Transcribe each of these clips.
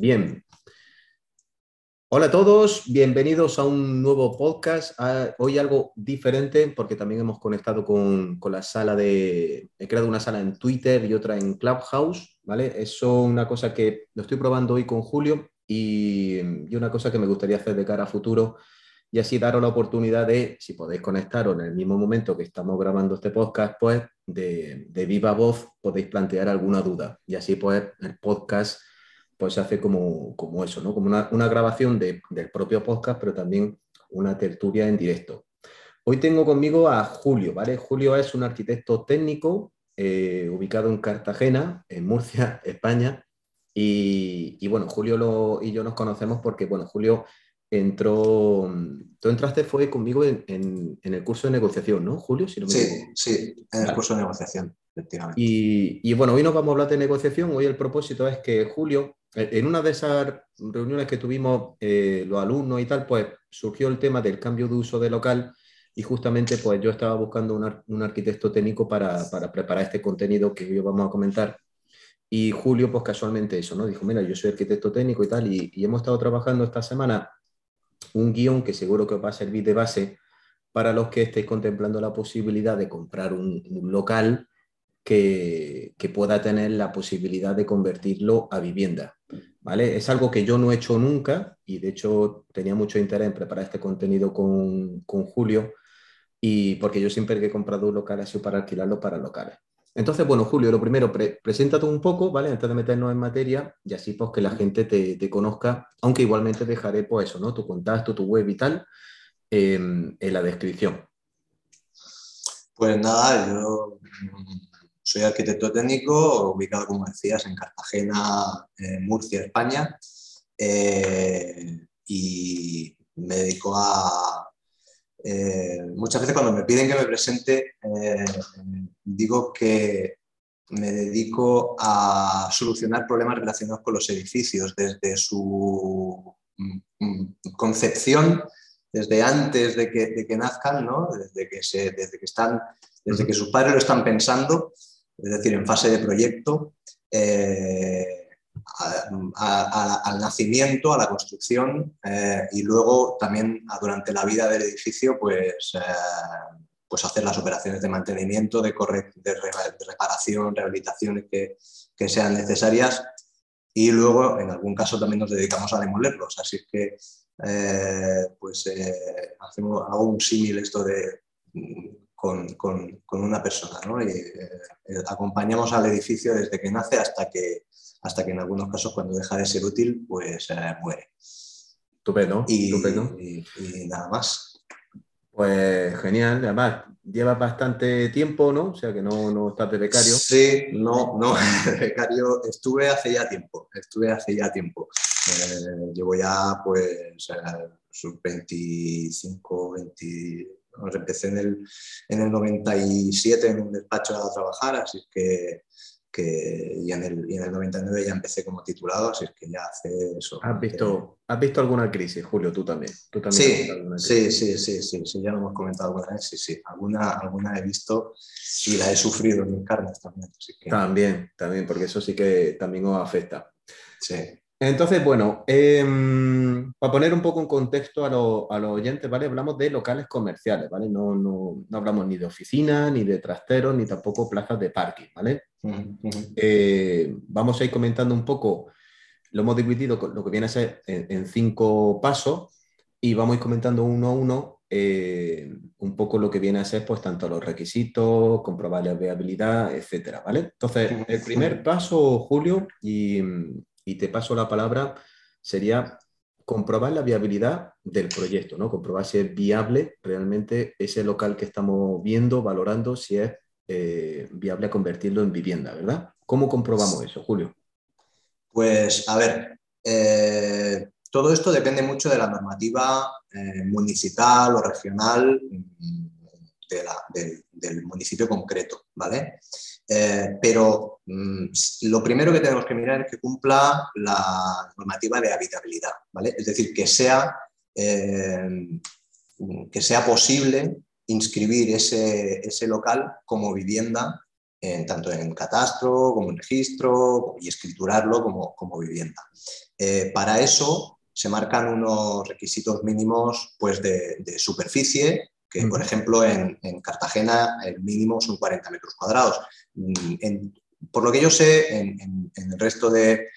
Bien. Hola a todos, bienvenidos a un nuevo podcast. Ah, hoy algo diferente porque también hemos conectado con, la sala de... He creado una sala en Twitter y otra en Clubhouse, ¿vale? Eso es una cosa que lo estoy probando hoy con Julio y, y una cosa que me gustaría hacer de cara a futuro y así daros la oportunidad de, si podéis conectaros en el mismo momento que estamos grabando este podcast, pues de, de viva voz podéis plantear alguna duda y así pues el podcast pues se hace como, como eso, ¿no? Como una, una grabación de, del propio podcast, pero también una tertulia en directo. Hoy tengo conmigo a Julio, ¿vale? Julio es un arquitecto técnico eh, ubicado en Cartagena, en Murcia, España. Y, y bueno, Julio lo, y yo nos conocemos porque, bueno, Julio entró, tú entraste fue conmigo en, en, en, el curso de negociación, ¿no, Julio? Si no me sí, sí, en el curso de negociación, efectivamente. Y, y, bueno, hoy nos vamos a hablar de negociación. Hoy el propósito es que Julio en una de esas reuniones que tuvimos eh, los alumnos y tal, pues surgió el tema del cambio de uso de local y justamente pues yo estaba buscando un, un arquitecto técnico para, para, preparar este contenido que hoy vamos a comentar. Y Julio, pues casualmente eso, ¿no? Dijo, mira, yo soy arquitecto técnico y tal, y, y hemos estado trabajando esta semana un guion que seguro que os va a servir de base para los que estéis contemplando la posibilidad de comprar un, un local que, que, pueda tener la posibilidad de convertirlo a vivienda. ¿Vale? Es algo que yo no he hecho nunca y de hecho tenía mucho interés en preparar este contenido con, con Julio y porque yo siempre que he comprado un local ha sido para alquilarlo para locales. Entonces, bueno, Julio, lo primero, pre preséntate un poco, ¿vale? Antes de meternos en materia y así pues que la gente te, conozca, aunque igualmente dejaré pues eso, ¿no? Tu contacto, tu web y tal eh, en la descripción. Pues nada, yo soy arquitecto técnico, ubicado, como decías, en Cartagena, en Murcia, España, eh, y me dedico a... Eh, muchas veces cuando me piden que me presente, eh, digo que me dedico a solucionar problemas relacionados con los edificios, desde su mm, mm, concepción, desde antes de que, de que nazcan, ¿no? desde, que se, desde, que están, desde que sus padres lo están pensando, es decir, en fase de proyecto, eh, al nacimiento, a la construcción eh, y luego también durante la vida del edificio, pues, eh, pues hacer las operaciones de mantenimiento, de, de, de reparación, rehabilitaciones que, que, sean necesarias y luego en algún caso también nos dedicamos a demolerlos. Así que pues hacemos, hago un símil esto de con, con, con una persona. ¿no? Y, eh, acompañamos al edificio desde que nace hasta que, hasta que en algunos casos cuando deja de ser útil, pues eh, muere. Estupendo, y, estupendo. Y, y, nada más. Pues genial, además llevas bastante tiempo, ¿no? O sea que no, no estás de becario. Sí, no, no, becario estuve hace ya tiempo, estuve hace ya tiempo. Eh, llevo ya pues eh, sus 25, 20, empecé en el, en el 97 en un despacho a trabajar, así que, que y, en el, y en el 99 ya empecé como titulado, así que ya hace eso. ¿Has visto, ¿has visto alguna crisis, Julio? Tú también. ¿Tú también sí, sí, sí, sí, sí, sí, ya lo hemos comentado alguna vez, sí, sí, alguna, alguna he visto y la he sufrido en mis carnes también. Así que... También, también, porque eso sí que también os afecta. Sí. Entonces, bueno, eh, para poner un poco en contexto a, lo, a, los oyentes, ¿vale? Hablamos de locales comerciales, ¿vale? No, no, no hablamos ni de oficinas, ni de trasteros, ni tampoco plazas de parking, ¿vale? Uh -huh. eh, vamos a ir comentando un poco, lo hemos dividido con lo que viene a ser en, en cinco pasos y vamos a ir comentando uno a uno eh, un poco lo que viene a ser, pues, tanto los requisitos, comprobar la viabilidad, etcétera, ¿vale? Entonces, el primer paso, Julio, y y te paso la palabra, sería comprobar la viabilidad del proyecto, ¿no? Comprobar si es viable realmente ese local que estamos viendo, valorando, si es eh, viable convertirlo en vivienda, ¿verdad? ¿Cómo comprobamos eso, Julio? Pues, a ver, eh, todo esto depende mucho de la normativa eh, municipal o regional de, del municipio concreto, ¿vale? Eh, pero mmm, lo primero que tenemos que mirar es que cumpla la normativa de habitabilidad, ¿vale? Es decir, que sea, eh, que sea posible inscribir ese, ese, local como vivienda tanto en catastro como en registro y escriturarlo como, vivienda. Eh, para eso se marcan unos requisitos mínimos pues, de, superficie, por ejemplo en, Cartagena el mínimo son 40 metros cuadrados. Mm, por lo que yo sé, en, el resto de,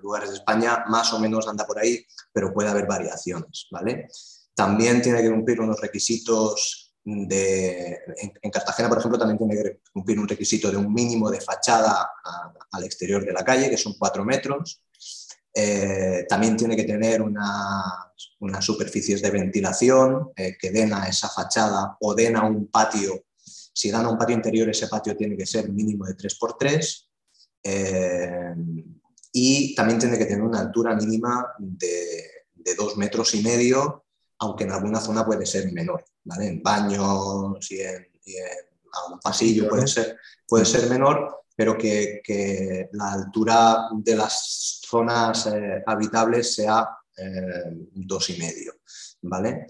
lugares de España más o menos anda por ahí, pero puede haber variaciones. ¿vale? También tiene que cumplir unos requisitos en, Cartagena, por ejemplo, también tiene que cumplir un requisito de un mínimo de fachada al exterior de la calle, que son cuatro metros. Eh, también tiene que tener unas superficies de ventilación eh, que den a esa fachada o den a un patio. Si dan a un patio interior, ese patio tiene que ser mínimo de 3x3. Eh, y también tiene que tener una altura mínima de, de dos metros y medio aunque en alguna zona puede ser menor, ¿vale? En baños y en, un pasillo puede ser, puede ser menor, pero que, la altura de las zonas eh, habitables sea eh, dos y medio, ¿vale?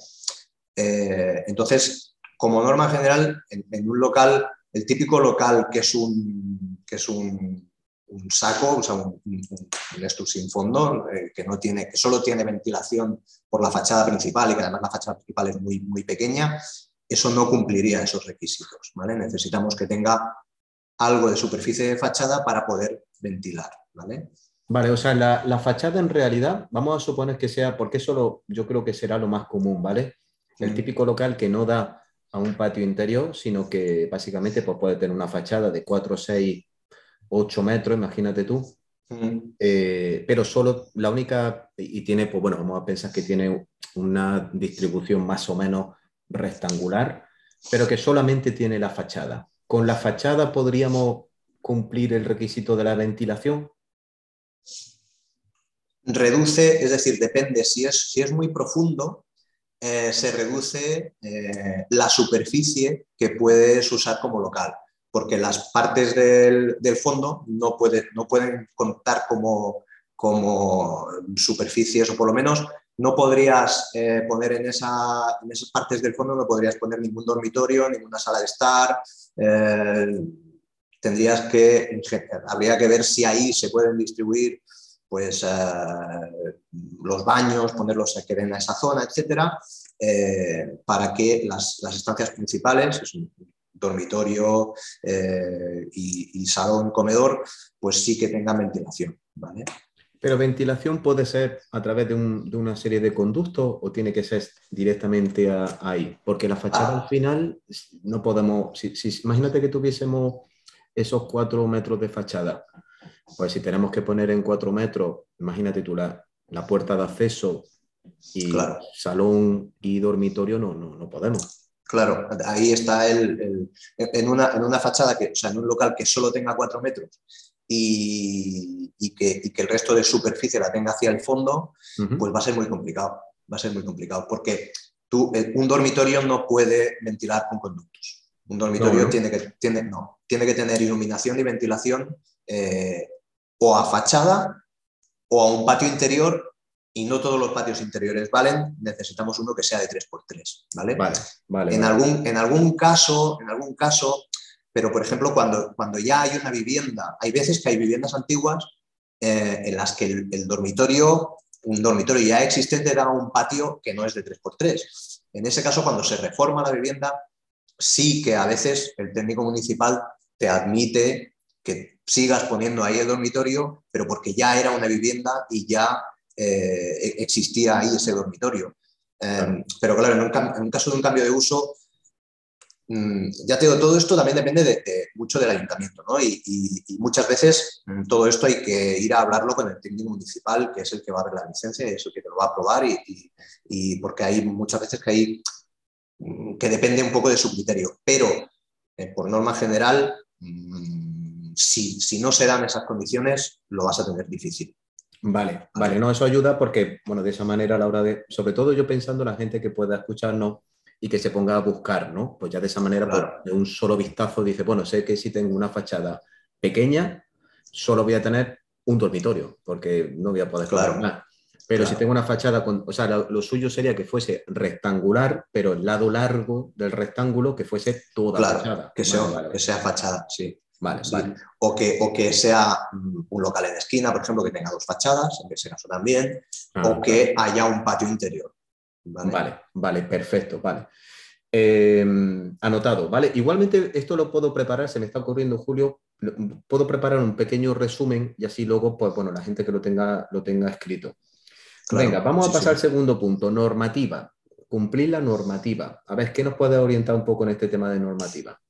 Eh, entonces, como norma general, en, un local, el típico local que es un, que es un saco, o sea, un, un, sin fondo, que, no tiene, que solo tiene ventilación por la fachada principal y que además la fachada principal es muy, muy pequeña, eso no cumpliría esos requisitos. ¿vale? Necesitamos que tenga algo de superficie de fachada para poder ventilar. ¿vale? Vale, o sea, la, la fachada en realidad, vamos a suponer que sea, porque eso yo creo que será lo más común, ¿vale? El típico local que no da a un patio interior, sino que básicamente pues, puede tener una fachada de 4 o 6 8 metros, imagínate tú. Eh, pero solo la única, y tiene, pues bueno, vamos a pensar que tiene una distribución más o menos rectangular, pero que solamente tiene la fachada. ¿Con la fachada podríamos cumplir el requisito de la ventilación? Reduce, es decir, depende, si es, si es muy profundo, eh, se reduce eh, la superficie que puedes usar como local porque las partes del, fondo no, no pueden contar como, como superficies, o por lo menos no podrías eh, poner en, esa, esas partes del fondo, no podrías poner ningún dormitorio, ninguna sala de estar. Eh, tendrías que, habría que ver si ahí se pueden distribuir pues, eh, los baños, ponerlos que den a esa zona, etcétera, para que las, las, estancias principales, dormitorio eh, y, salón, comedor, pues sí que tenga ventilación. ¿vale? Pero ventilación puede ser a través de, una serie de conductos o tiene que ser directamente ahí, porque la fachada ah. al final no podemos, si, imagínate que tuviésemos esos cuatro metros de fachada, pues si tenemos que poner en cuatro metros, imagínate tú la, la puerta de acceso y salón y dormitorio, no, no, no podemos. Claro, ahí está el, en, una, en, una, fachada, que, o sea, en un local que solo tenga cuatro metros y, que, el resto de superficie la tenga hacia el fondo, pues va a ser muy complicado. Va a ser muy complicado porque tú, eh, un dormitorio no puede ventilar con conductos. Un dormitorio Tiene, que, tiene, no, tiene que tener iluminación y ventilación eh, o a fachada o a un patio interior y no todos los patios interiores valen, necesitamos uno que sea de 3x3, ¿vale? Vale, vale, en, Algún, en algún caso, en algún caso, pero por ejemplo, cuando, cuando ya hay una vivienda, hay veces que hay viviendas antiguas eh, en las que el, dormitorio, un dormitorio ya existente da un patio que no es de 3x3. En ese caso, cuando se reforma la vivienda, sí que a veces el técnico municipal te admite que sigas poniendo ahí el dormitorio, pero porque ya era una vivienda y ya eh, existía ahí ese dormitorio. Em, pero claro, en un, caso de un cambio de uso, ya te digo, todo esto también depende de, mucho del ayuntamiento, ¿no? Y, muchas veces mm, todo esto hay que ir a hablarlo con el técnico municipal, que es el que va a ver la licencia, y es el que te lo va a aprobar, y, porque hay muchas veces que hay mm, que depende un poco de su criterio. Pero, eh, por norma general, si, si no se dan esas condiciones, lo vas a tener difícil. Vale, vale, no, eso ayuda porque, bueno, de esa manera a la hora de, sobre todo yo pensando en la gente que pueda escucharnos y que se ponga a buscar, ¿no? Pues ya de esa manera, pues, de un solo vistazo dice, bueno, sé que si tengo una fachada pequeña, solo voy a tener un dormitorio, porque no voy a poder claro. más. Pero si tengo una fachada, con, o sea, lo, suyo sería que fuese rectangular, pero el lado largo del rectángulo que fuese toda claro, fachada. Que, sea, que sea fachada, sí. Vale, vale. O, que, o que sea mm, un local en esquina, por ejemplo, que tenga dos fachadas, en ese caso también, o ah. que haya un patio interior. Vale, vale, perfecto, vale. Em, anotado, ¿vale? Igualmente esto lo puedo preparar, se me está ocurriendo, Julio, puedo preparar un pequeño resumen y así luego, pues bueno, la gente que lo tenga, lo tenga escrito. Venga, vamos a pasar al segundo punto, normativa. Cumplir la normativa. A ver, ¿qué nos puede orientar un poco en este tema de normativa?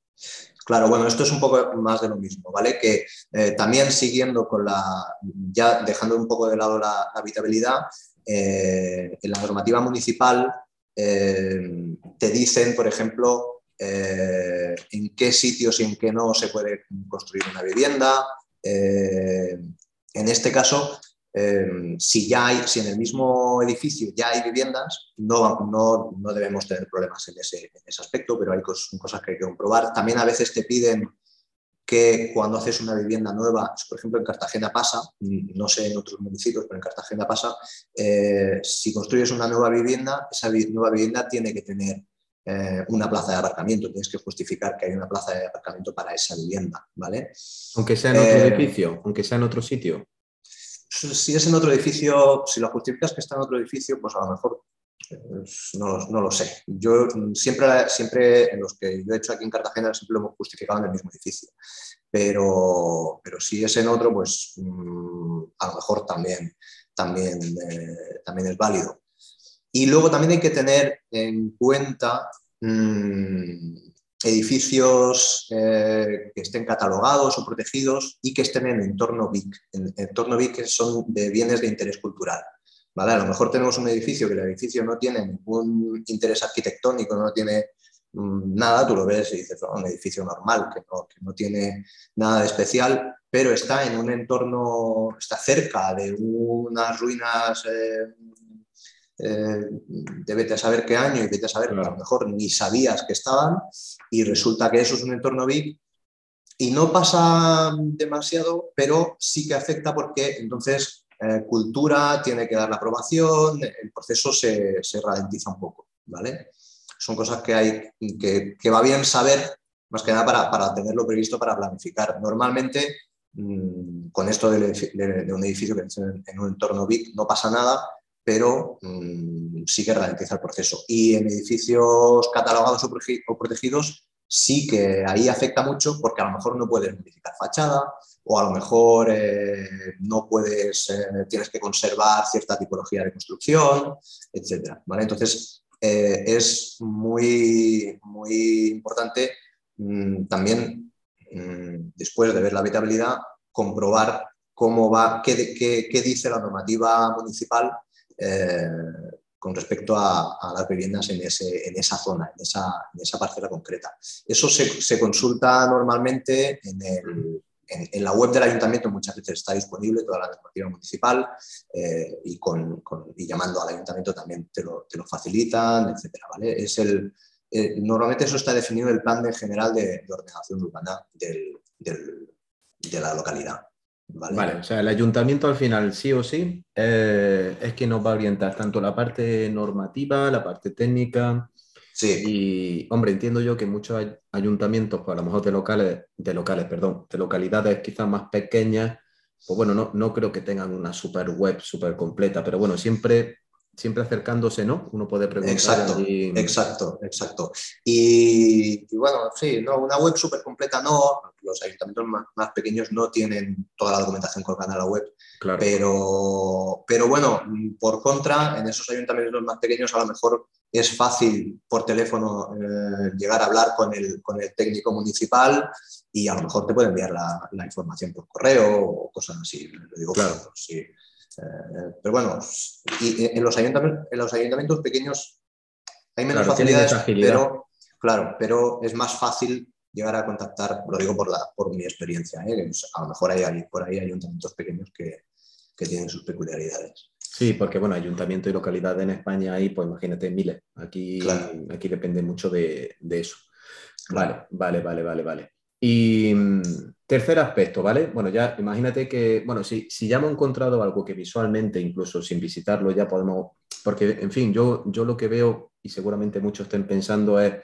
Claro, bueno, esto es un poco más de lo mismo, ¿vale? Que eh, también siguiendo con la, ya dejando un poco de lado la habitabilidad, eh, en la normativa municipal eh, te dicen, por ejemplo, en qué sitios y en qué no se puede construir una vivienda. en este caso, si ya hay, si en el mismo edificio ya hay viviendas, no, no, no debemos tener problemas en ese, en ese, aspecto, pero hay cosas que hay que comprobar. También a veces te piden que cuando haces una vivienda nueva, por ejemplo en Cartagena pasa, no sé en otros municipios, pero en Cartagena pasa, eh, si construyes una nueva vivienda, esa nueva vivienda tiene que tener eh, una plaza de aparcamiento, tienes que justificar que hay una plaza de aparcamiento para esa vivienda, ¿vale? Aunque sea en otro eh, edificio, aunque sea en otro sitio si es en otro edificio, si lo justificas que está en otro edificio, pues a lo mejor pues, no, lo sé. Yo siempre, siempre en los que yo he hecho aquí en Cartagena siempre lo hemos justificado en el mismo edificio. Pero, pero si es en otro, pues mm, a lo mejor también, también, eh, también es válido. Y luego también hay que tener en cuenta mm, edificios eh, que estén catalogados o protegidos y que estén en entorno BIC. En entorno BIC son de bienes de interés cultural. ¿Vale? A lo mejor tenemos un edificio que el edificio no tiene ningún interés arquitectónico, no tiene mm, nada, tú lo ves y dices, oh, un edificio normal, que no, que no, tiene nada de especial, pero está en un entorno, está cerca de unas ruinas eh, eh, de vete a saber qué año y vete a saber que a lo mejor ni sabías que estaban y resulta que eso es un entorno VIP y no pasa demasiado, pero sí que afecta porque entonces eh, cultura tiene que dar la aprobación, el proceso se, ralentiza un poco, ¿vale? Son cosas que hay que, va bien saber, más que nada para, para tenerlo previsto para planificar. Normalmente mm, con esto de, un edificio que es en, un entorno VIP no pasa nada, pero mm, sí que ralentiza el proceso. Y en edificios catalogados o, protegidos sí que ahí afecta mucho porque a lo mejor no puedes modificar fachada o a lo mejor eh, no puedes, eh, tienes que conservar cierta tipología de construcción, etc. ¿vale? Entonces, eh, es muy, muy importante mm, también, mm, después de ver la habitabilidad, comprobar cómo va, qué, dice la normativa municipal con respecto a, las viviendas en, ese, en, esa zona, en esa, en esa parcela concreta. Eso se, se consulta normalmente en, el, en, la web del ayuntamiento, muchas veces está disponible toda la normativa municipal eh, y, con, y, llamando al ayuntamiento también te lo, te lo facilitan, etc. ¿vale? Es el, eh, normalmente eso está definido en el plan de general de, ordenación urbana del, del, de la localidad. Vale. o sea, el ayuntamiento al final, sí o sí, eh, es que nos va a orientar tanto la parte normativa, la parte técnica. Sí. Y, hombre, entiendo yo que muchos ayuntamientos, pues a lo mejor de locales, de locales, perdón, de localidades quizás más pequeñas, pues bueno, no, no creo que tengan una super web súper completa, pero bueno, siempre siempre acercándose, ¿no? Uno puede preguntar. Exacto, exacto, exacto. Y, bueno, sí, no, una web súper completa no, los ayuntamientos más, pequeños no tienen toda la documentación colgada en la web, claro. pero, pero bueno, por contra, en esos ayuntamientos más pequeños a lo mejor es fácil por teléfono eh, llegar a hablar con el, con el técnico municipal y a lo mejor te puede enviar la, la información por correo o cosas así. Lo digo claro. sí. Eh, pero bueno, y en, los ayuntamientos, en los ayuntamientos pequeños hay menos facilidades, pero, claro, pero es más fácil llegar a contactar, lo digo por, la, por mi experiencia, ¿eh? a lo mejor hay por ahí ayuntamientos pequeños que, que, tienen sus peculiaridades. Sí, porque bueno, ayuntamiento y localidad en España hay, pues imagínate, miles. Aquí, aquí depende mucho de, de eso. Vale, vale, vale, vale, vale. Y mm, tercer aspecto, ¿vale? Bueno, ya imagínate que, bueno, si, si ya hemos encontrado algo que visualmente, incluso sin visitarlo, ya podemos, porque, en fin, yo, yo lo que veo, y seguramente muchos estén pensando, es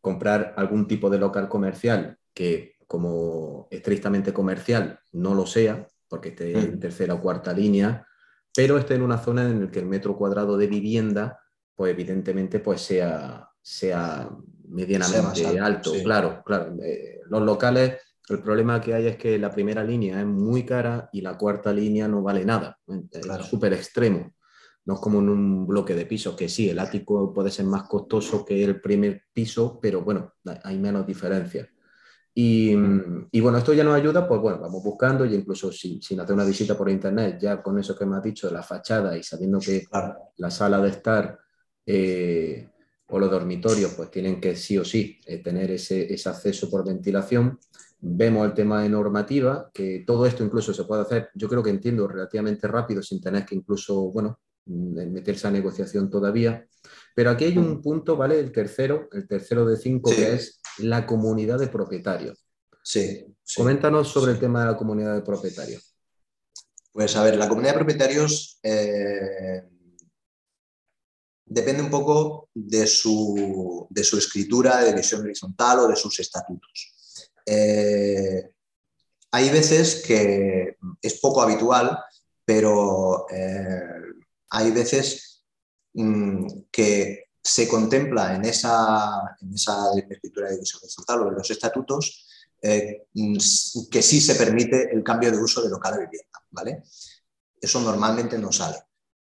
comprar algún tipo de local comercial que como estrictamente comercial no lo sea, porque esté en mm. tercera o cuarta línea, pero esté en una zona en la que el metro cuadrado de vivienda, pues evidentemente, pues sea, sea medianamente alto. Claro, claro. Eh, los locales, el problema que hay es que la primera línea es muy cara y la cuarta línea no vale nada. Es súper extremo. No es como en un bloque de pisos, que sí, el ático puede ser más costoso que el primer piso, pero bueno, hay menos diferencia. Y, y, bueno, esto ya nos ayuda, pues bueno, vamos buscando y incluso sin, sin, hacer una visita por internet, ya con eso que me has dicho de la fachada y sabiendo que la sala de estar eh, o los dormitorios pues tienen que sí o sí eh, tener ese, ese, acceso por ventilación. Vemos el tema de normativa, que todo esto incluso se puede hacer, yo creo que entiendo relativamente rápido sin tener que incluso, bueno, mm, meterse a negociación todavía. Pero aquí hay un punto, ¿vale? El tercero, el tercero de cinco, que es la comunidad de propietarios. Sí. Coméntanos sobre el tema de la comunidad de propietarios. Pues a ver, la comunidad de propietarios eh, depende un poco de su, escritura de división horizontal o de sus estatutos. Eh, hay veces que es poco habitual, pero eh, hay veces mm, que se contempla en esa, escritura de división horizontal o en los estatutos eh, mm, que sí se permite el cambio de uso de local de vivienda. ¿vale? Eso normalmente no sale.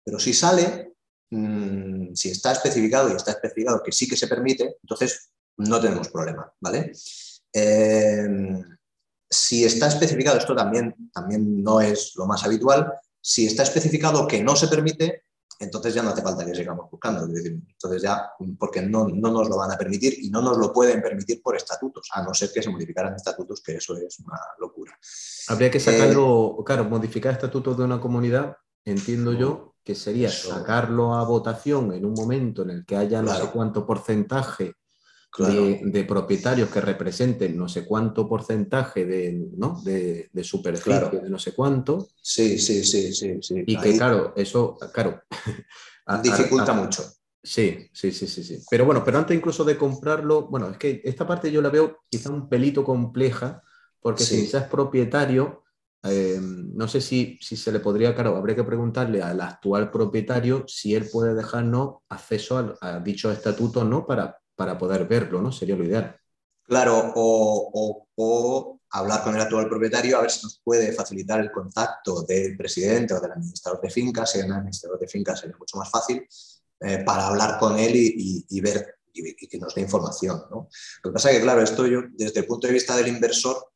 Pero si sale, Mm, si está especificado y está especificado que sí que se permite, entonces no tenemos problema, ¿vale? Eh, si está especificado, esto también, también no es lo más habitual, si está especificado que no se permite, entonces ya no hace falta que sigamos buscando. entonces ya, porque no, no, nos lo van a permitir y no nos lo pueden permitir por estatutos, a no ser que se modificaran estatutos, que eso es una locura. Habría que sacarlo, claro, modificar estatutos de una comunidad, entiendo yo, que sería sacarlo a votación en un momento en el que haya no sé cuánto porcentaje de, propietarios que representen no sé cuánto porcentaje de, ¿no? de, de superficie, de no sé cuánto. Sí, sí, sí, sí. sí. Y que claro, eso, claro. Dificulta mucho. Sí, sí, sí, sí, sí. Pero bueno, pero antes incluso de comprarlo, bueno, es que esta parte yo la veo quizá un pelito compleja, porque si es propietario, eh, no sé si, se le podría, claro, habría que preguntarle al actual propietario si él puede dejarnos acceso a, dichos estatutos, ¿no? Para, para poder verlo, ¿no? Sería lo ideal. Claro, o, hablar con el actual propietario a ver si nos puede facilitar el contacto del presidente o del administrador de fincas, si el administrador de fincas sería mucho más fácil, eh, para hablar con él y, ver y, que nos dé información. ¿no? Lo que pasa es que, claro, esto yo, desde el punto de vista del inversor,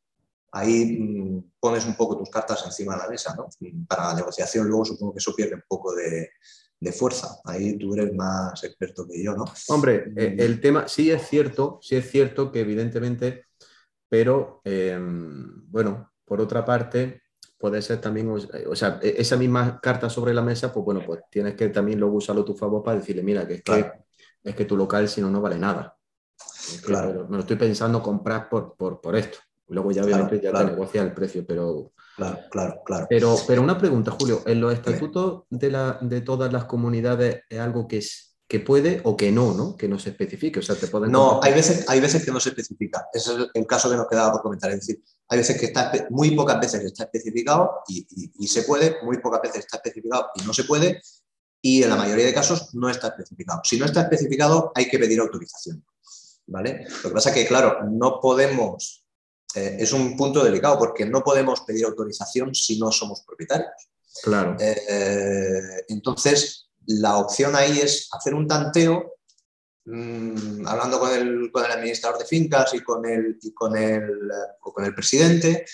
ahí mm, pones un poco tus cartas encima de la mesa, ¿no? Para la negociación luego supongo que eso pierde un poco de, fuerza. Ahí tú eres más experto que yo, ¿no? Hombre, eh, mm. el tema sí es cierto, sí es cierto que evidentemente, pero em, bueno, por otra parte, puede ser también, o sea, e, esa misma carta sobre la mesa, pues bueno, pues tienes que también luego usarlo a tu favor para decirle, mira, que es, que, es que tu local si no, no vale nada. claro. me lo estoy pensando comprar por, por, por esto. Luego ya obviamente ya te negocia el precio, pero... Claro, claro, claro. Pero, pero una pregunta, Julio, ¿en los estatutos de, la, de todas las comunidades es algo que, es, que puede o que no, ¿no? Que no se especifique, o sea, te pueden... No, hay veces, hay veces que no se especifica. Ese es el caso que nos quedaba por comentar. Es decir, hay veces que está, muy pocas veces está especificado y, y se puede, muy pocas veces está especificado y no se puede, y en la mayoría de casos no está especificado. Si no está especificado, hay que pedir autorización. ¿Vale? Lo que pasa es que, claro, no podemos eh, es un punto delicado porque no podemos pedir autorización si no somos propietarios. Claro. Eh, entonces, la opción ahí es hacer un tanteo, mm, hablando con el, administrador de fincas y con el, con el, con el presidente,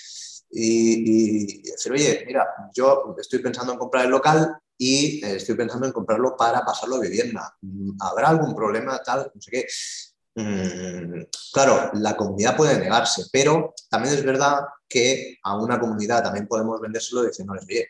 y, decir, oye, mira, yo estoy pensando en comprar el local y estoy pensando en comprarlo para pasarlo a vivienda. ¿Habrá algún problema tal? No sé qué. Mm, claro, la comunidad puede negarse, pero también es verdad que a una comunidad también podemos vendérselo diciéndoles, oye,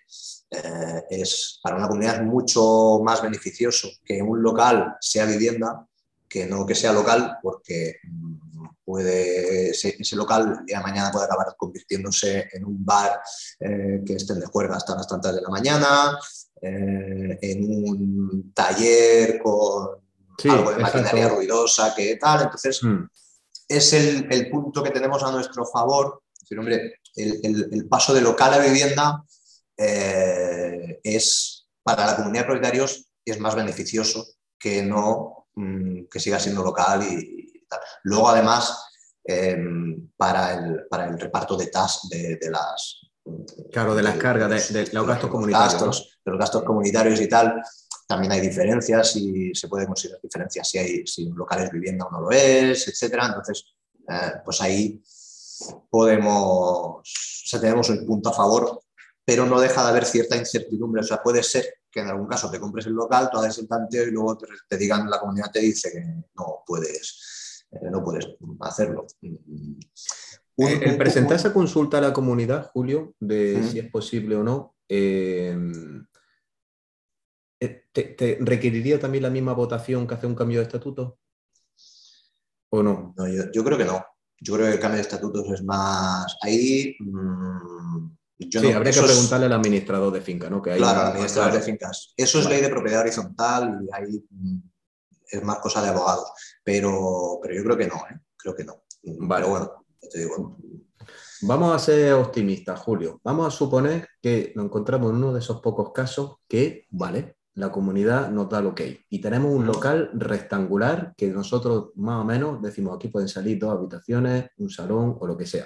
eh, es, para una comunidad es mucho más beneficioso que un local sea vivienda que no que sea local, porque mm, puede, ese, local día de mañana puede acabar convirtiéndose en un bar eh, que estén de juerga hasta las tantas de la mañana, eh, en un taller con algo de maquinaria ruidosa, que tal. Entonces, mm. es el, punto que tenemos a nuestro favor. hombre, el, paso de local a vivienda eh, es para la comunidad de propietarios es más beneficioso que no mm, que siga siendo local y, tal. Luego, además, em, para, el, para, el, reparto de TAS de, las... Claro, de las cargas, de, los gastos comunitarios. de los gastos comunitarios y tal, también hay diferencias y se puede considerar diferencias si, hay, si un local es vivienda o no lo es, etcétera. Entonces, eh, pues ahí podemos, o sea, tenemos un punto a favor, pero no deja de haber cierta incertidumbre. O sea, puede ser que en algún caso te compres el local, tú hagas el tanteo y luego te, digan, la comunidad te dice que no puedes, eh, no puedes hacerlo. Eh, el presentar esa consulta a la comunidad, Julio, de si es posible o no, eh, ¿te, requeriría también la misma votación que hace un cambio de estatuto? ¿O no? yo, creo que no. Yo creo que el cambio de estatutos es más. Ahí. Mm, sí, habría que preguntarle al administrador de finca, ¿no? Que claro, al administrador de fincas. Eso es ley de propiedad horizontal y ahí mm, es más cosa de abogados. Pero, pero yo creo que no, ¿eh? Creo que no. Vale. bueno, te digo. Vamos a ser optimistas, Julio. Vamos a suponer que nos encontramos en uno de esos pocos casos que, vale, la comunidad nos da el ok. Y tenemos un local rectangular que nosotros más o menos decimos aquí pueden salir dos habitaciones, un salón o lo que sea.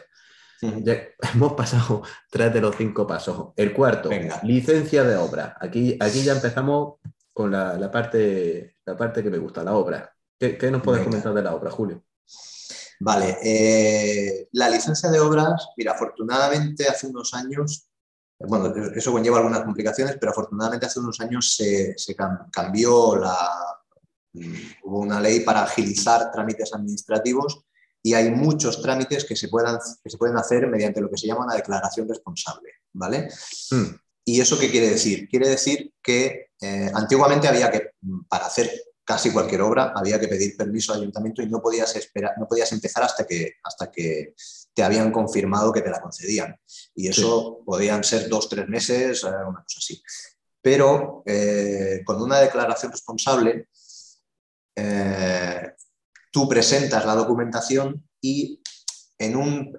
Ya hemos pasado tres de los cinco pasos. El cuarto, licencia de obra. Aquí, aquí ya empezamos con la, parte, la parte que me gusta, la obra. ¿Qué, nos puedes comentar de la obra, Julio? Vale, eh, la licencia de obras, mira, afortunadamente hace unos años bueno, eso conlleva algunas complicaciones, pero afortunadamente hace unos años se, cambió la, hubo una ley para agilizar trámites administrativos y hay muchos trámites que se, puedan, que se pueden hacer mediante lo que se llama una declaración responsable, ¿vale? Hmm. ¿Y eso qué quiere decir? Quiere decir que eh, antiguamente había que, para hacer casi cualquier obra, había que pedir permiso al ayuntamiento y no podías, esperar, no podías empezar hasta que, hasta que te habían confirmado que te la concedían. Y eso podían ser dos, tres meses, eh, una cosa así. Pero eh, con una declaración responsable, eh, tú presentas la documentación y en un,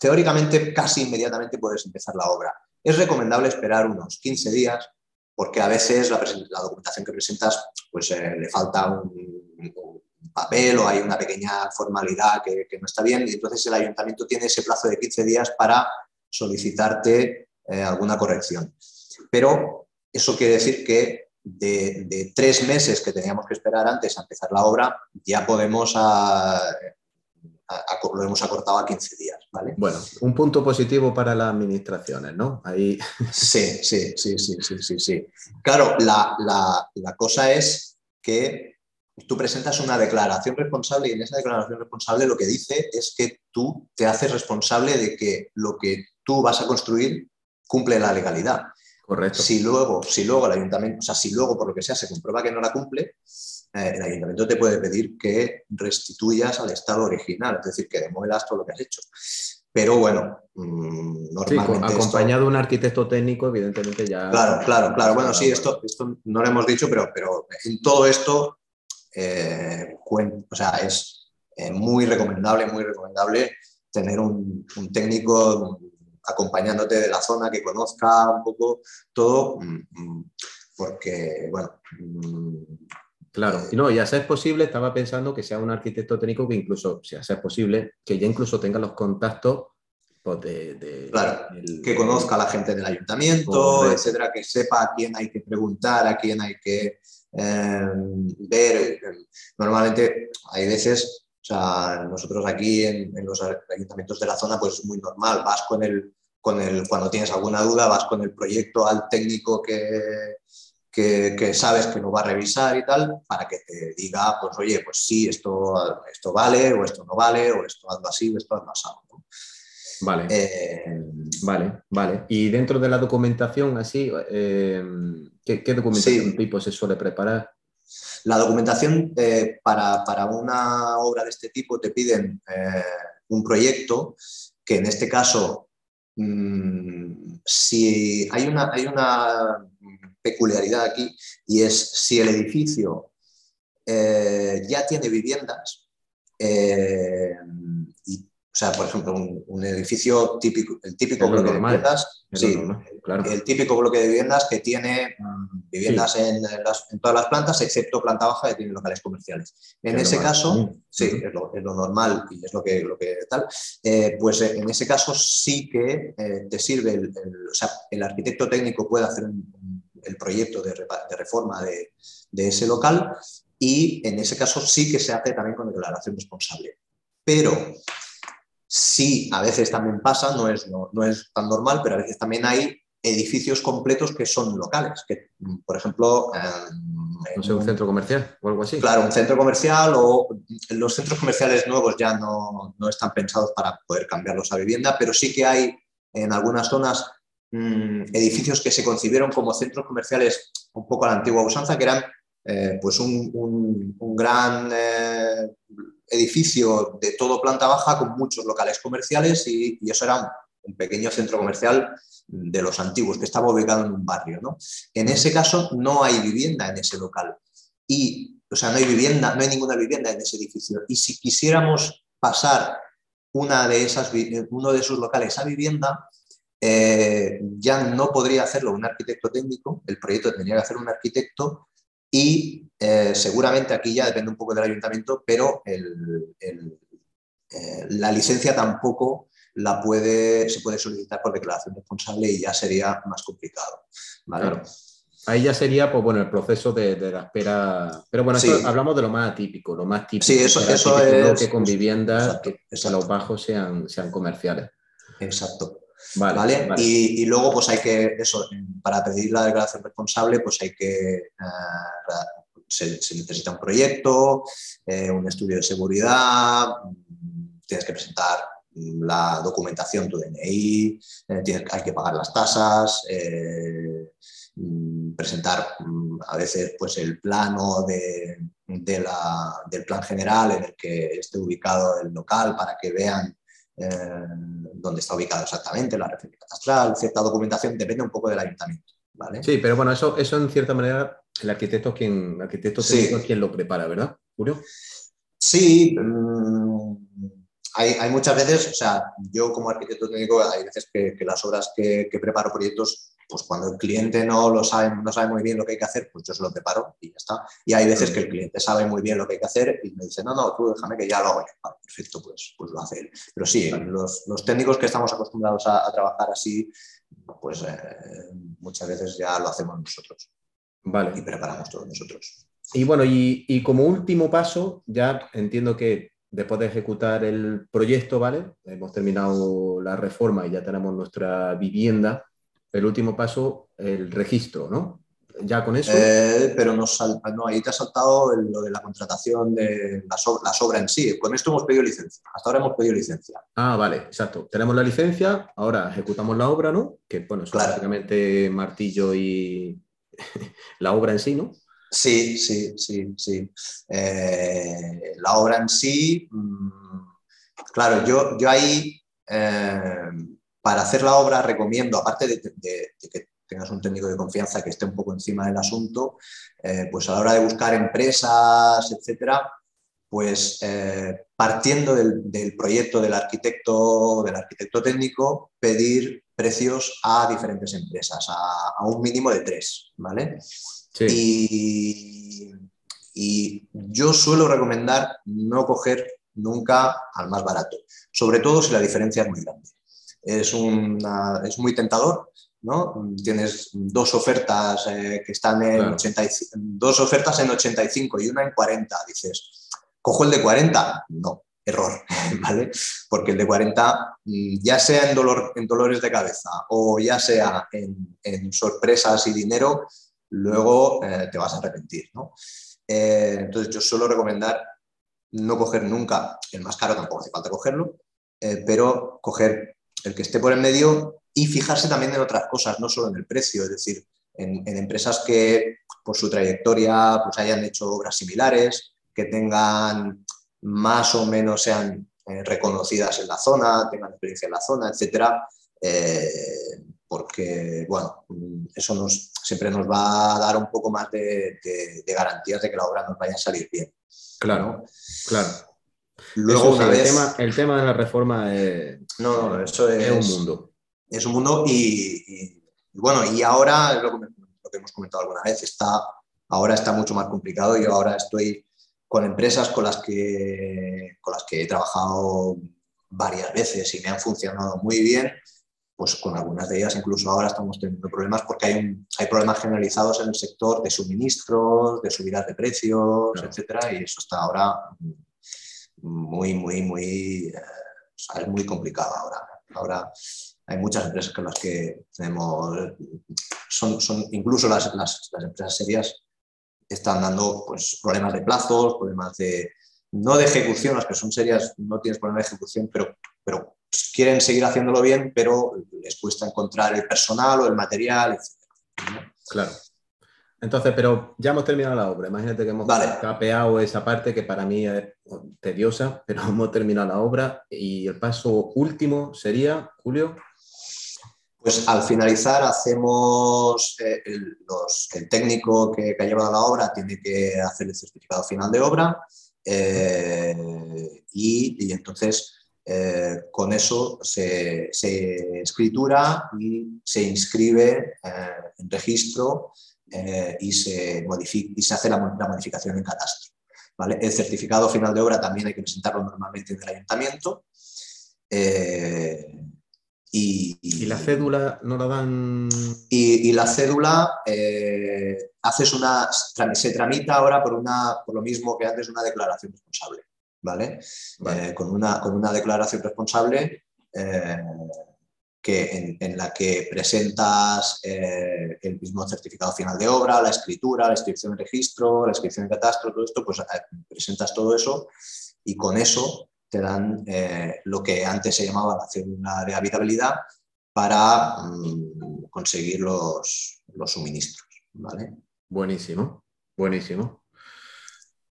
teóricamente casi inmediatamente puedes empezar la obra. Es recomendable esperar unos 15 días porque a veces la, documentación que presentas pues, le falta un, papel o hay una pequeña formalidad que, no está bien y entonces el ayuntamiento tiene ese plazo de 15 días para solicitarte eh, alguna corrección. Pero eso quiere decir que de, tres meses que teníamos que esperar antes a empezar la obra, ya podemos lo hemos acortado a 15 días. ¿vale? Bueno, un punto positivo para las administraciones, ¿no? Ahí... Sí, sí, sí, sí, sí, sí, sí. Claro, la, la cosa es que tú presentas una declaración responsable y en esa declaración responsable lo que dice es que tú te haces responsable de que lo que tú vas a construir cumple la legalidad. Correcto. Si luego, si luego el ayuntamiento, o sea, si luego por lo que sea se comprueba que no la cumple, eh, el ayuntamiento te puede pedir que restituyas al estado original, es decir, que demuelas todo lo que has hecho. Pero bueno, mm, normalmente. acompañado de un arquitecto técnico, evidentemente ya. Claro, claro, claro. Bueno, sí, esto, esto no lo hemos dicho, pero, pero en todo esto eh, o sea, es eh, muy recomendable, muy recomendable tener un, técnico acompañándote de la zona que conozca un poco todo, mm, mm, porque, bueno... Mm, claro, y no, ya sea es posible, estaba pensando que sea un arquitecto técnico que incluso, si sea posible, que ya incluso tenga los contactos pues, de, claro, que conozca a la gente del ayuntamiento, etcétera, que sepa a quién hay que preguntar, a quién hay que Em, ver. Em, normalmente hay veces, o sea, nosotros aquí en, los ayuntamientos de la zona, pues es muy normal, vas con el, con el, cuando tienes alguna duda, vas con el proyecto al técnico que, que, sabes que lo va a revisar y tal, para que te diga, pues oye, pues sí, esto, esto vale, o esto no vale, o esto ando así, o esto ando así. Vale. Eh, vale, vale. Y dentro de la documentación, así, eh, ¿qué, documentación tipo se suele preparar? La documentación eh, para, una obra de este tipo te piden un proyecto que en este caso, mm, si hay una, hay una peculiaridad aquí y es si el edificio ya tiene viviendas, o sea, por ejemplo, un, edificio típico, el típico bloque de viviendas, sí, el típico bloque de viviendas que tiene mm, viviendas en, todas las plantas, excepto planta baja que tiene locales comerciales. En ese caso, sí, es lo, normal y es lo que, lo que tal, eh, pues en ese caso sí que eh, te sirve, el, o sea, el arquitecto técnico puede hacer el proyecto de, reforma de, de ese local y en ese caso sí que se hace también con declaración responsable. Pero Sí, a veces también pasa, no es, no, es tan normal, pero a veces también hay edificios completos que son locales, que por ejemplo... no sé, un centro comercial o algo así. Claro, un centro comercial o los centros comerciales nuevos ya no, están pensados para poder cambiarlos a vivienda, pero sí que hay en algunas zonas mm, edificios que se concibieron como centros comerciales un poco a la antigua usanza, que eran eh, pues un, gran eh, edificio de todo planta baja con muchos locales comerciales y, eso era un, pequeño centro comercial de los antiguos que estaba ubicado en un barrio. ¿no? En ese caso no hay vivienda en ese local y, o sea, no hay vivienda, no hay ninguna vivienda en ese edificio. Y si quisiéramos pasar una de esas, uno de esos locales a vivienda, eh, ya no podría hacerlo un arquitecto técnico, el proyecto tendría que hacer un arquitecto y eh, seguramente aquí ya depende un poco del ayuntamiento, pero eh, la licencia tampoco la puede, se puede solicitar por declaración responsable y ya sería más complicado. Ahí ya sería pues, bueno, el proceso de, la espera. Pero bueno, hablamos de lo más atípico, lo más típico. Sí, eso, eso es. Que con viviendas que los bajos sean, sean comerciales. Exacto. Vale, Y, luego, pues hay que, eso, para pedir la declaración responsable, pues hay que, eh, se, necesita un proyecto, eh, un estudio de seguridad, tienes que presentar la documentación, tu DNI, eh, hay que pagar las tasas, presentar mm, a veces pues el plano de, del plan general en el que esté ubicado el local para que vean eh, dónde está ubicado exactamente, la referencia catastral, cierta documentación, depende un poco del ayuntamiento. ¿vale? Sí, pero bueno, eso, eso en cierta manera el arquitecto, quien, el arquitecto técnico es quien lo prepara, ¿verdad, Julio? Sí, mm, hay, hay, muchas veces, o sea, yo como arquitecto técnico, hay veces que, que las obras que, que preparo proyectos pues cuando el cliente no lo sabe, no sabe muy bien lo que hay que hacer, pues yo se lo preparo y ya está. Y hay veces que el cliente sabe muy bien lo que hay que hacer y me dice, no, no, tú déjame que ya lo hago yo. perfecto, pues, pues lo hace él. Pero sí, los, los técnicos que estamos acostumbrados a, trabajar así, pues eh, muchas veces ya lo hacemos nosotros. Vale. Y preparamos todos nosotros. Y bueno, y, y como último paso, ya entiendo que después de ejecutar el proyecto, ¿vale? Hemos terminado la reforma y ya tenemos nuestra vivienda el último paso, el registro, ¿no? Ya con eso. Eh, pero no, ahí te ha saltado lo de la contratación de la, obra en sí. Con esto hemos pedido licencia. Hasta ahora hemos pedido licencia. Ah, vale, exacto. Tenemos la licencia, ahora ejecutamos la obra, ¿no? Que bueno, es básicamente martillo y la obra en sí, ¿no? Sí, sí, sí, sí. Eh, la obra en sí, mm, claro, yo, yo ahí eh, para hacer la obra recomiendo, aparte de, que tengas un técnico de confianza que esté un poco encima del asunto, eh, pues a la hora de buscar empresas, etcétera, pues eh, partiendo del, proyecto del arquitecto, del arquitecto técnico, pedir precios a diferentes empresas, a, un mínimo de tres, ¿vale? Y, y yo suelo recomendar no coger nunca al más barato, sobre todo si la diferencia es muy grande es, es muy tentador, ¿no? Tienes dos ofertas eh, que están en dos ofertas en 85 y una en 40. Dices, ¿cojo el de 40? No, error, ¿vale? Porque el de 40, mm, ya sea en, dolor, en dolores de cabeza o ya sea en, sorpresas y dinero, luego eh, te vas a arrepentir, ¿no? Eh, entonces yo suelo recomendar no coger nunca el más caro, tampoco hace falta cogerlo, pero coger el que esté por en medio y fijarse también en otras cosas, no solo en el precio. Es decir, en, empresas que por su trayectoria pues hayan hecho obras similares, que tengan más o menos sean eh, reconocidas en la zona, tengan experiencia en la zona, etcétera, eh, porque bueno, eso nos, siempre nos va a dar un poco más de, garantías de que la obra nos vaya a salir bien. Claro, claro. Luego, el, tema, de la reforma es, no, eso es, un mundo. Es un mundo y, bueno, y ahora es lo que, lo que, hemos comentado alguna vez, está, ahora está mucho más complicado. Yo ahora estoy con empresas con las que, con las que he trabajado varias veces y me han funcionado muy bien, pues con algunas de ellas incluso ahora estamos teniendo problemas porque hay, hay problemas generalizados en el sector de suministros, de subidas de precios, etcétera, y eso está ahora muy, muy, muy, eh, es muy complicado ahora. Ahora hay muchas empresas con las que tenemos, son, son incluso las, las, las empresas serias están dando pues, problemas de plazos, problemas de, no de ejecución, las que son serias no tienes problema de ejecución, pero, pero quieren seguir haciéndolo bien, pero les cuesta encontrar el personal o el material, etc. Claro. Entonces, pero ya hemos terminado la obra. Imagínate que hemos capeado esa parte que para mí es tediosa, pero hemos terminado la obra y el paso último sería, Julio. Pues al finalizar hacemos, eh, el, técnico que, ha llevado la obra tiene que hacer el certificado final de obra eh, y, entonces eh, con eso se, escritura y se inscribe en registro y, se y se hace la, modificación en catastro. ¿vale? El certificado final de obra también hay que presentarlo normalmente en el ayuntamiento. Y, la cédula no la dan? Y, la cédula eh, haces una, se tramita ahora por, una, por lo mismo que antes una declaración responsable, ¿vale? Eh, con, una, con una declaración responsable eh, que en, la que presentas el mismo certificado final de obra, la escritura, la inscripción en registro, la inscripción en catastro, todo esto, pues presentas todo eso y con eso te dan eh, lo que antes se llamaba la cédula de habitabilidad para mm, conseguir los, suministros. ¿vale? Buenísimo, buenísimo.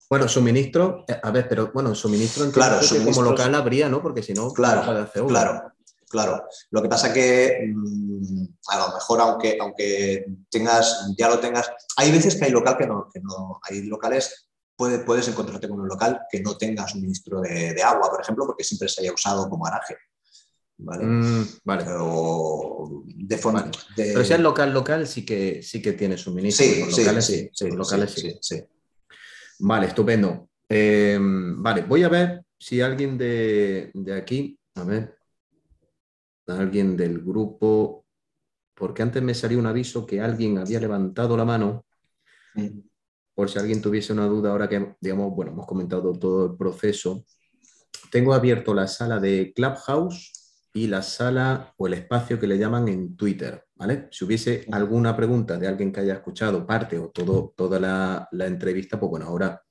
Bueno, suministro, eh, a ver, pero bueno, suministro en claro, como local habría, ¿no? Porque si no, claro, claro, claro. Lo que pasa que mm, a lo mejor aunque, aunque tengas, ya lo tengas, hay veces que hay local que no, que no, hay locales puedes encontrarte con un local que no tenga suministro de, agua, por ejemplo, porque siempre se haya usado como garaje. ¿Vale? Mm, vale. Pero, de forma, Pero si es local, local, sí que, sí que tiene suministro. Sí, locales, sí, sí, locales sí, Vale, estupendo. Em, vale, voy a ver si alguien de, aquí, a ver, alguien del grupo, porque antes me salió un aviso que alguien había levantado la mano. Por si alguien tuviese una duda ahora que, digamos, bueno, hemos comentado todo el proceso, tengo abierto la sala de Clubhouse y la sala o el espacio que le llaman en Twitter, ¿vale? Si hubiese alguna pregunta de alguien que haya escuchado parte o todo, toda la, entrevista, pues bueno, ahora,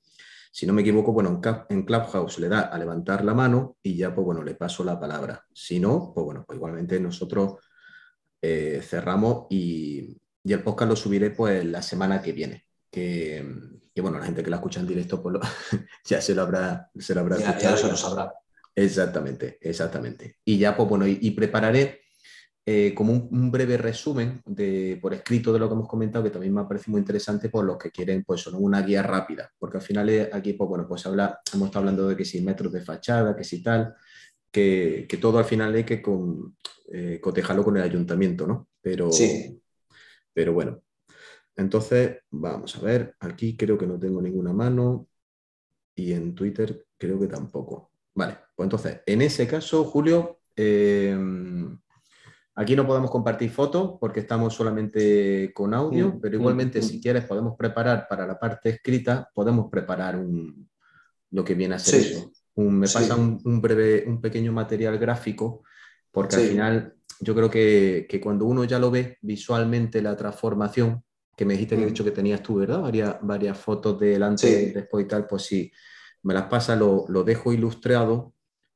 si no me equivoco, bueno, en, Clubhouse le da a levantar la mano y ya, pues bueno, le paso la palabra. Si no, pues bueno, pues igualmente nosotros eh, cerramos y, y el podcast lo subiré pues la semana que viene que, bueno, la gente que la escucha en directo pues ya se lo habrá, se lo habrá escuchado. Ya se lo sabrá. Exactamente, exactamente. Y ya, pues bueno, y, prepararé eh, como un, breve resumen de, por escrito de lo que hemos comentado, que también me parece muy interesante por los que quieren, pues, son una guía rápida, porque al final eh, aquí, pues bueno, pues habla, hemos estado hablando de que si metros de fachada, que si tal, que, que todo al final hay que con, eh, cotejarlo con el ayuntamiento, ¿no? Pero, sí. pero bueno, entonces, vamos a ver, aquí creo que no tengo ninguna mano y en Twitter creo que tampoco. Vale, pues entonces, en ese caso, Julio, eh, aquí no podemos compartir fotos porque estamos solamente con audio, mm, pero igualmente mm, si mm. quieres podemos preparar para la parte escrita, podemos preparar un, lo que viene a ser eso. me pasa un, breve, un pequeño material gráfico, porque al final yo creo que, que, cuando uno ya lo ve visualmente la transformación, que me dijiste que he dicho que tenías tú, ¿verdad? Varias, varias fotos de delante y después y tal, pues si me las pasa, lo, lo dejo ilustrado.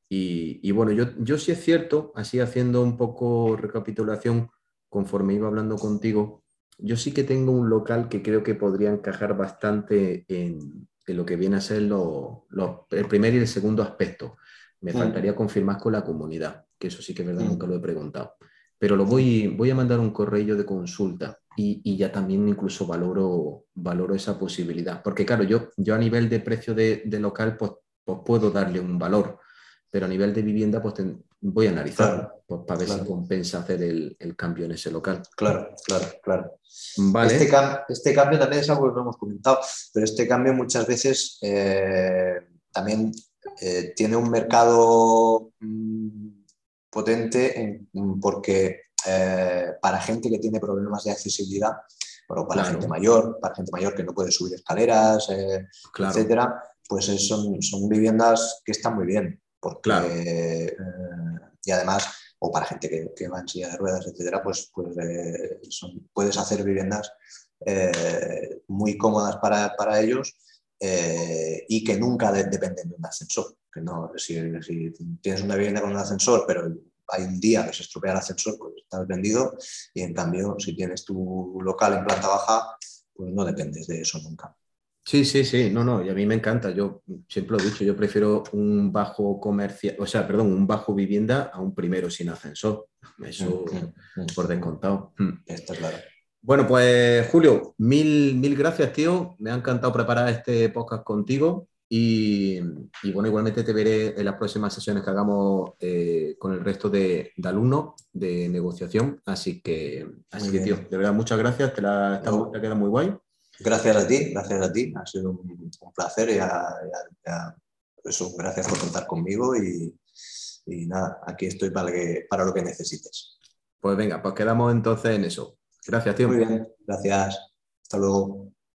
Y, y, bueno, yo, yo sí es cierto, así haciendo un poco recapitulación conforme iba hablando contigo, yo sí que tengo un local que creo que podría encajar bastante en, lo que viene a ser el primer y el segundo aspecto. Me faltaría confirmar con la comunidad, que eso sí que es verdad, mm. nunca lo he preguntado. Pero lo voy, voy a mandar un correo de consulta y, ya también incluso valoro, valoro esa posibilidad. Porque claro, yo, yo a nivel de precio de, local, pues, pues, puedo darle un valor, pero a nivel de vivienda, pues voy a analizar pues, para ver si compensa hacer el, cambio en ese local. Claro, claro, claro. Vale. Este, este, cambio también es algo que no hemos comentado, pero este cambio muchas veces eh, también eh, tiene un mercado mm, potente porque eh, para gente que tiene problemas de accesibilidad, bueno, para gente mayor, para gente mayor que no puede subir escaleras, etcétera, pues son, son, viviendas que están muy bien. Porque, y además, o para gente que, va en silla de ruedas, etcétera, pues, pues puedes hacer viviendas muy cómodas para, para ellos eh, y que nunca dependen de un ascensor. Que no, si, tienes una vivienda con un ascensor, pero hay un día que se estropea el ascensor, pues estás vendido y en cambio si tienes tu local en planta baja, pues no dependes de eso nunca. Sí, sí, sí, no, no, y a mí me encanta, yo siempre lo he dicho, yo prefiero un bajo comercial, o sea, perdón, un bajo vivienda a un primero sin ascensor, eso mm, mm, mm. por descontado. Está claro. Bueno, pues Julio, mil, mil gracias, tío. Me ha encantado preparar este podcast contigo. Y, bueno, igualmente te veré en las próximas sesiones que hagamos eh, con el resto de, alumnos de negociación. Así que, así que tío, de verdad, muchas gracias. Te la, esta no. queda muy guay. Gracias a ti, gracias a ti. Ha sido un, placer. Y eso, gracias por contar conmigo. Y, nada, aquí estoy para, para lo que necesites. Pues venga, pues quedamos entonces en eso. Gracias, tío. Muy bien, gracias. Hasta luego.